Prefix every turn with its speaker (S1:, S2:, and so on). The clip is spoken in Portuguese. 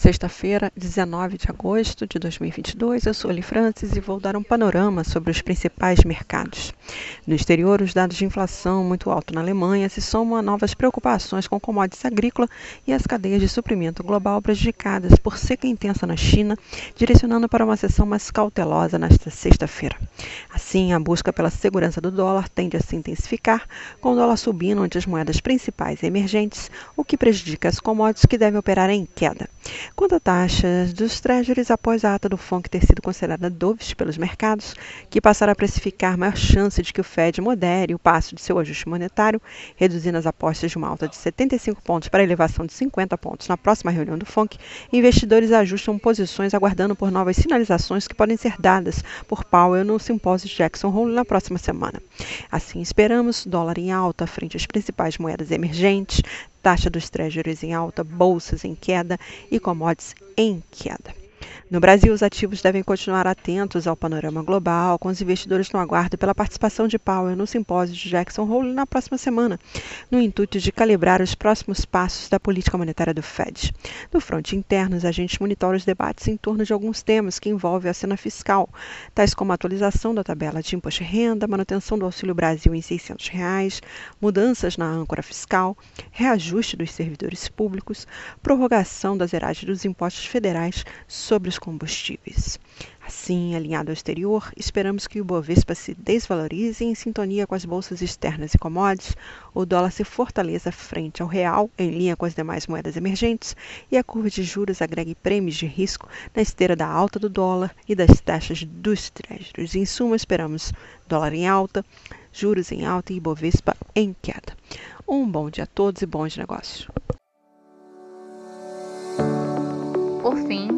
S1: Sexta-feira, 19 de agosto de 2022, eu sou Ali Francis e vou dar um panorama sobre os principais mercados. No exterior, os dados de inflação muito alto na Alemanha se somam a novas preocupações com commodities agrícolas e as cadeias de suprimento global prejudicadas por seca intensa na China, direcionando para uma sessão mais cautelosa nesta sexta-feira. Assim, a busca pela segurança do dólar tende a se intensificar, com o dólar subindo entre as moedas principais emergentes, o que prejudica as commodities que devem operar em queda. Quanto à taxa dos treasuries após a ata do FONC ter sido considerada dovish pelos mercados, que passaram a precificar maior chance de que o Fed modere o passo de seu ajuste monetário, reduzindo as apostas de uma alta de 75 pontos para elevação de 50 pontos na próxima reunião do FONC, investidores ajustam posições aguardando por novas sinalizações que podem ser dadas por Powell no simpósio de Jackson Hole na próxima semana. Assim, esperamos dólar em alta frente às principais moedas emergentes, taxa dos treasuries em alta, bolsas em queda e commodities em queda. No Brasil, os ativos devem continuar atentos ao panorama global, com os investidores no aguardo pela participação de Powell no simpósio de Jackson Hole na próxima semana, no intuito de calibrar os próximos passos da política monetária do Fed. No fronte interno, os agentes monitoram os debates em torno de alguns temas que envolvem a cena fiscal, tais como a atualização da tabela de imposto de renda, manutenção do Auxílio Brasil em 600 reais, mudanças na âncora fiscal, reajuste dos servidores públicos, prorrogação da zeragem dos impostos federais sobre os combustíveis. Assim, alinhado ao exterior, esperamos que o Bovespa se desvalorize em sintonia com as bolsas externas e commodities, o dólar se fortaleça frente ao real, em linha com as demais moedas emergentes, e a curva de juros agregue prêmios de risco na esteira da alta do dólar e das taxas dos treasuries. Em suma, esperamos dólar em alta, juros em alta e Bovespa em queda. Um bom dia a todos e bons negócios.
S2: Por fim,